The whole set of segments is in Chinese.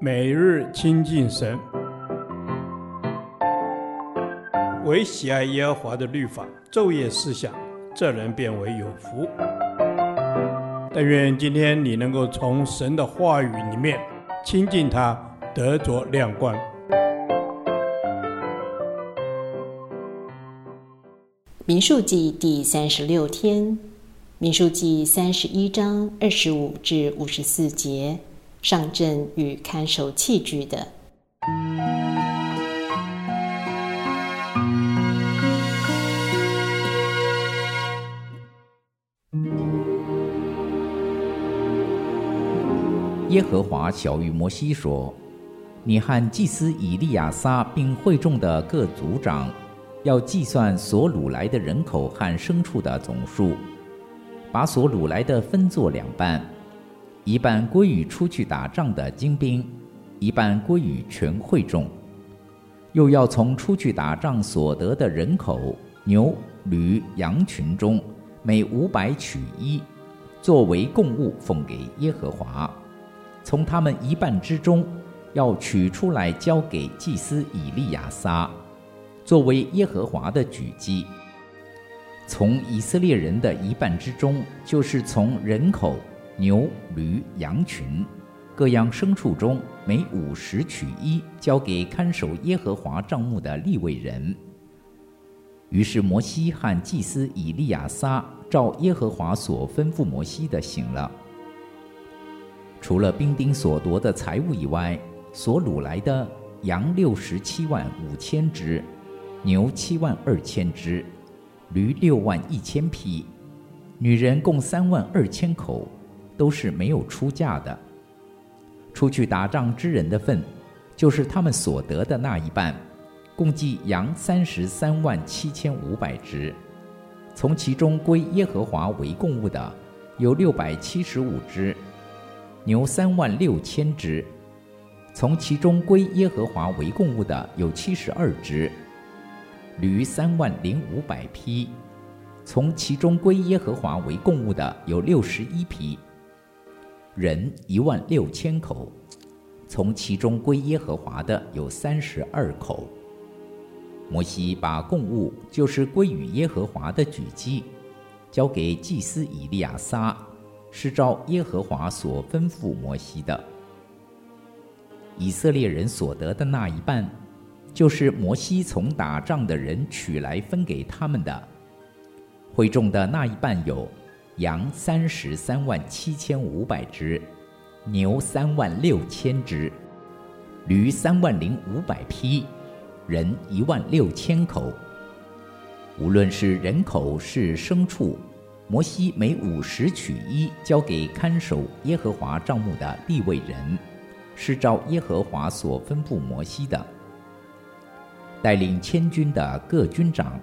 每日亲近神，唯喜爱耶和华的律法，昼夜思想，这人便为有福。但愿今天你能够从神的话语里面亲近他，得着亮光。民数记第三十六天，民数记三十一章二十五至五十四节。上阵与看守器具的。耶和华晓諭摩西说：“你和祭司以利亚撒并会众的各族长，要计算所掳来的人口和牲畜的总数，把所掳来的分作两半。”一半归于出去打仗的精兵，一半归于全会众。又要从出去打仗所得的人口，牛、驴、羊群中，每五百取一，作为供物奉给耶和华。从他们一半之中，要取出来交给祭司以利亚撒，作为耶和华的举祭。从以色列人的一半之中，就是从人口。牛、驴、羊群，各样牲畜中，每五十取一，交给看守耶和华帐幕的利未人。于是摩西和祭司以利亚撒照耶和华所吩咐摩西的行了。除了兵丁所夺的财物以外，所掳来的羊六十七万五千只，牛七万二千只，驴六万一千匹，女人共三万二千口。都是没有出价的。出去打仗之人的份，就是他们所得的那一半，共计羊三十三万七千五百只，从其中归耶和华为供物的有六百七十五只，牛三万六千只，从其中归耶和华为供物的有七十二只，驴三万零五百匹，从其中归耶和华为供物的有六十一匹。人一万六千口，从其中归耶和华的有三十二口。摩西把供物，就是归与耶和华的举祭，交给祭司以利亚撒，是照耶和华所吩咐摩西的。以色列人所得的那一半，就是摩西从打仗的人取来分给他们的。会众的那一半有。羊三十三万七千五百只，牛三万六千只，驴三万零五百匹，人一万六千口。无论是人口是牲畜，摩西每五十取一，交给看守耶和华帐幕的利未人，是照耶和华所吩咐摩西的。带领千军的各军长，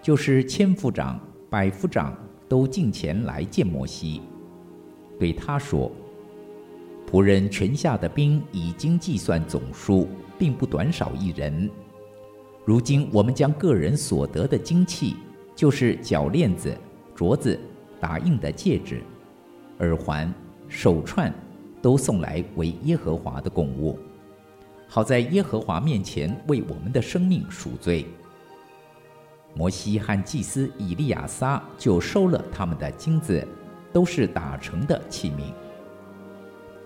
就是千夫长、百夫长。都进前来见摩西，对他说：“仆人全下的兵已经计算总数，并不短少一人。如今我们将个人所得的金器，就是脚链子、镯子、打印的戒指、耳环、手串，都送来为耶和华的供物，好在耶和华面前为我们的生命赎罪。”摩西和祭司以利亚撒就收了他们的金子，都是打成的器皿。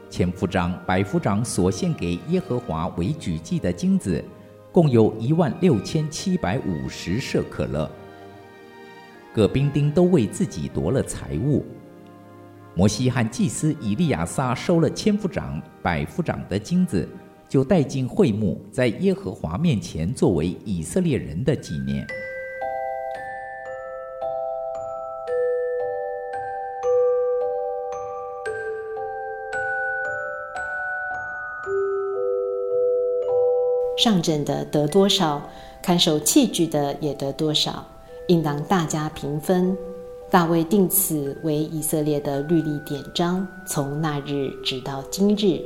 千夫长、百夫长所献给耶和华为举祭的金子，共有一万六千七百五十舍可勒。各兵丁都为自己夺了财物。摩西和祭司以利亚撒收了千夫长、百夫长的金子，就带进会幕，在耶和华面前作为以色列人的纪念。上阵的得多少，看守器具的也得多少，应当大家平分。大卫定此为以色列的律例典章，从那日直到今日。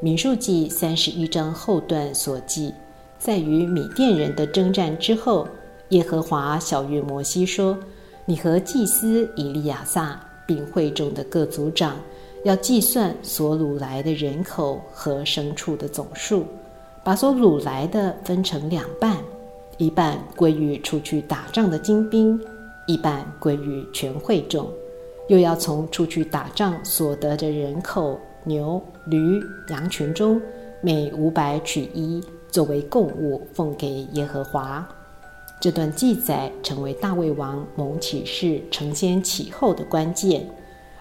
民数记三十一章后段所记，在与米甸人的征战之后，耶和华晓諭摩西说：“你和祭司以利亚撒并会众的各族长，要计算所掳来的人口和牲畜的总数，把所掳来的分成两半，一半归于出去打仗的精兵，一半归于全会众。又要从出去打仗所得的人口、牛、驴、羊群中，每五百取一，作为供物，奉给耶和华。这段记载成为大卫王蒙启示承先启后的关键，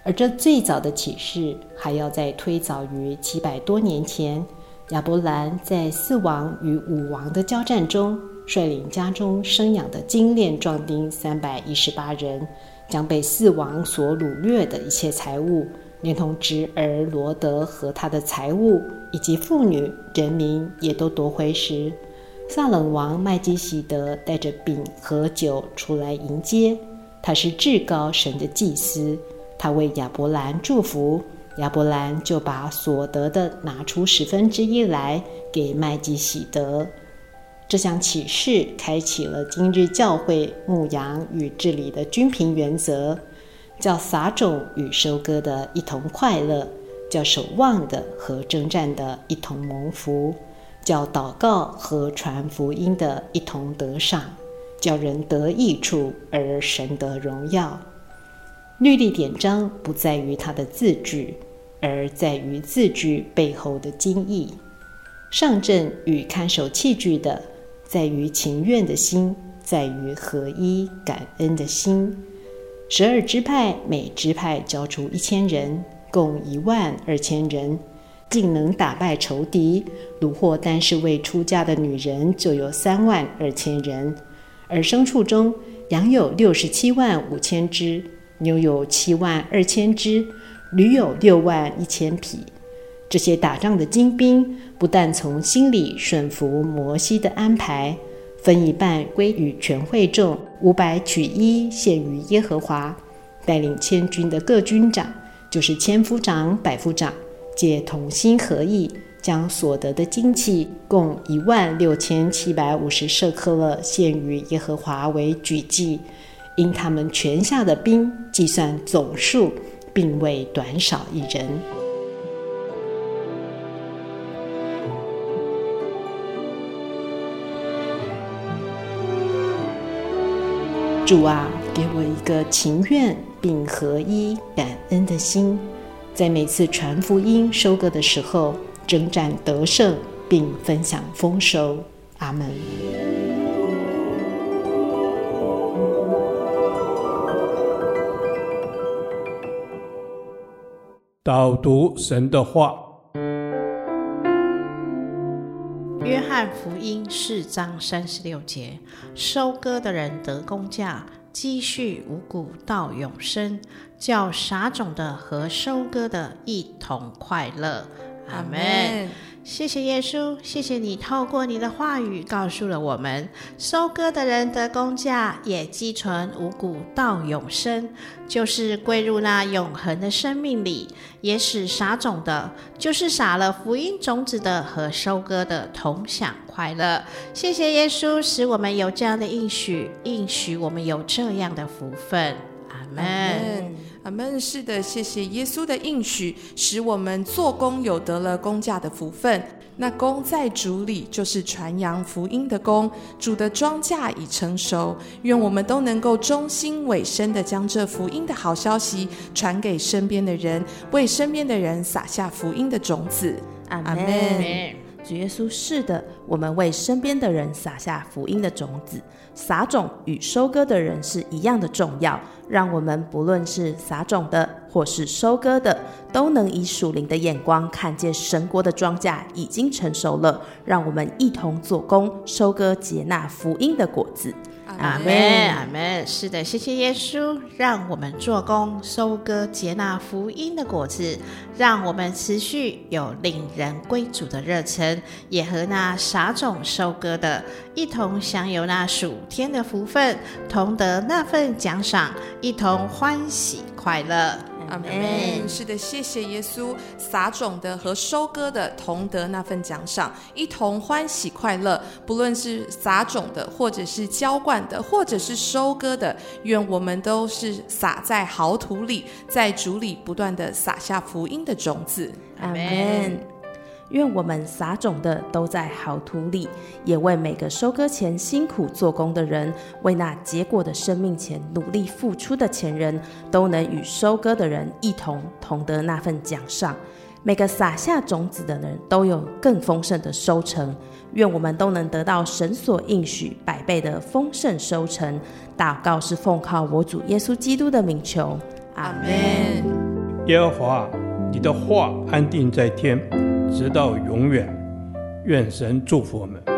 而这最早的启示还要再推早于七百多年前，亚伯兰在四王与五王的交战中，率领家中生养的精练壮丁三百一十八人，将被四王所掳掠的一切财物，连同侄儿罗德和他的财物，以及妇女、人民，也都夺回时，撒冷王麦基洗德带着饼和酒出来迎接。他是至高神的祭司，他为亚伯兰祝福，亚伯兰就把所得的拿出十分之一来给麦基洗德。这项启示开启了今日教会牧羊与治理的均平原则，叫撒种与收割的一同快乐，叫守望的和征战的一同蒙福，叫祷告和传福音的一同得赏，叫人得益处而神得荣耀。律例典章不在于它的字句，而在于字句背后的精义。上阵与看守器具的。在于情愿的心，在于合一感恩的心。十二支派每支派交出一千人，共一万二千人，竟能打败仇敌。掳获单是未出嫁的女人就有三万二千人，而牲畜中羊有六十七万五千只，牛有七万二千只，驴有六万一千匹。这些打仗的精兵，不但从心里顺服摩西的安排，分一半归于全会众，五百取一献于耶和华。带领千军的各军长，就是千夫长、百夫长，皆同心合意，将所得的金器共一万六千七百五十舍客勒献于耶和华为举祭。因他们全下的兵计算总数，并未短少一人。主啊，给我一个情愿并合一感恩的心，在每次传福音、收割的时候，征战得胜，并分享丰收。阿门。导读神的话。约翰福音四章三十六节：收割的人得工价，积蓄五谷到永生，叫撒种的和收割的一同快乐。阿门。谢谢耶稣，谢谢你透过你的话语告诉了我们，收割的人得工价，也积存五谷到永生，就是归入那永恒的生命里；也使撒种的，就是撒了福音种子的和收割的同享快乐。谢谢耶稣，使我们有这样的应许，应许我们有这样的福分。阿门。阿门。是的，谢谢耶稣的应许，使我们做工有得了工价的福分。那工在主里，就是传扬福音的工。主的庄稼已成熟，愿我们都能够忠心委身的将这福音的好消息传给身边的人，为身边的人撒下福音的种子。阿门。主耶稣，是的，我们为身边的人撒下福音的种子。撒种与收割的人是一样的重要，让我们不论是撒种的或是收割的，都能以属灵的眼光看见神国的庄稼已经成熟了，让我们一同做工，收割接纳福音的果子。阿门，阿门。是的，谢谢耶稣，让我们做工，收割接纳福音的果子，让我们持续有令人归主的热忱，也和那撒种收割的一同享有那属天的福分，同得那份奖赏，一同欢喜。快乐。阿门。是的，谢谢耶稣，撒种的和收割的同得那份奖赏，一同欢喜快乐。不论是撒种的，或者是浇灌的，或者是收割的，愿我们都是撒在好土里，在主里不断的撒下福音的种子。阿门。愿我们撒种的都在好土里，也为每个收割前辛苦做工的人，为那结果的生命前努力付出的前人，都能与收割的人一同同得那份奖赏。每个撒下种子的人都有更丰盛的收成。愿我们都能得到神所应许百倍的丰盛收成。祷告是奉靠我主耶稣基督的名求，阿门。耶和华，你的话安定在天。直到永远，愿神祝福我们。